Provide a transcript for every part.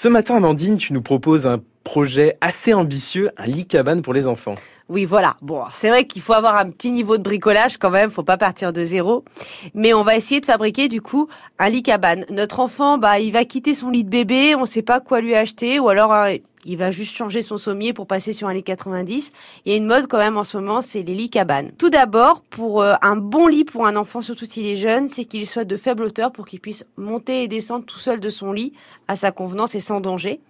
Ce matin, Amandine, tu nous proposes un projet assez ambitieux, un lit cabane pour les enfants. Oui, voilà. Bon, c'est vrai qu'il faut avoir un petit niveau de bricolage quand même, faut pas partir de zéro. Mais on va essayer de fabriquer du coup un lit cabane. Notre enfant, bah, il va quitter son lit de bébé, on sait pas quoi lui acheter, ou alors euh, il va juste changer son sommier pour passer sur un lit 90. Il y a une mode quand même en ce moment, c'est les lits cabanes. Tout d'abord, pour euh, un bon lit pour un enfant, surtout s'il est jeune, c'est qu'il soit de faible hauteur pour qu'il puisse monter et descendre tout seul de son lit à sa convenance et sans danger.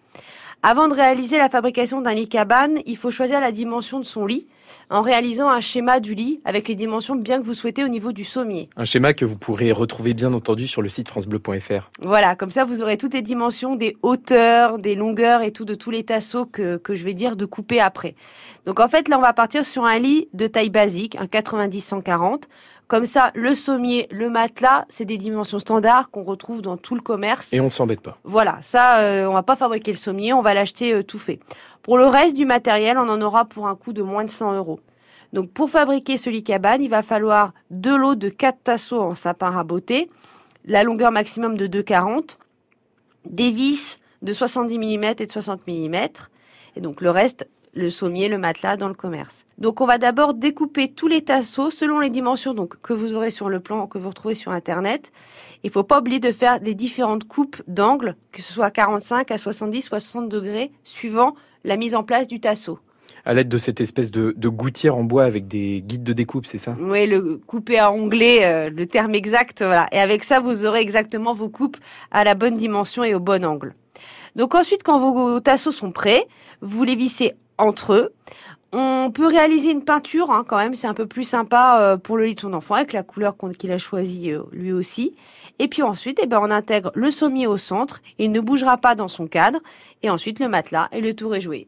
Avant de réaliser la fabrication d'un lit cabane, il faut choisir la dimension de son lit en réalisant un schéma du lit avec les dimensions bien que vous souhaitez au niveau du sommier. Un schéma que vous pourrez retrouver bien entendu sur le site francebleu.fr. Voilà, comme ça vous aurez toutes les dimensions des hauteurs, des longueurs et tout de tous les tasseaux que, que je vais dire de couper après. Donc en fait là on va partir sur un lit de taille basique, un 90-140 comme ça, le sommier, le matelas, c'est des dimensions standards qu'on retrouve dans tout le commerce. Et on ne s'embête pas. Voilà, ça, euh, on va pas fabriquer le sommier, on va l'acheter euh, tout fait. Pour le reste du matériel, on en aura pour un coût de moins de 100 euros. Donc pour fabriquer ce lit cabane, il va falloir deux lots de 4 tasseaux en sapin raboté, la longueur maximum de 2,40, des vis de 70 mm et de 60 mm, et donc le reste, le sommier, le matelas dans le commerce. Donc on va d'abord découper tous les tasseaux selon les dimensions donc que vous aurez sur le plan que vous retrouvez sur internet. Il faut pas oublier de faire les différentes coupes d'angle, que ce soit à 45, à 70 60 degrés suivant la mise en place du tasseau. À l'aide de cette espèce de, de, gouttière en bois avec des guides de découpe, c'est ça? Oui, le couper à onglet, euh, le terme exact, voilà. Et avec ça, vous aurez exactement vos coupes à la bonne dimension et au bon angle. Donc ensuite, quand vos tasseaux sont prêts, vous les vissez entre eux. On peut réaliser une peinture hein, quand même, c'est un peu plus sympa euh, pour le lit de son enfant avec la couleur qu'il a choisie euh, lui aussi. Et puis ensuite, eh ben, on intègre le sommier au centre, il ne bougera pas dans son cadre, et ensuite le matelas et le tour est joué.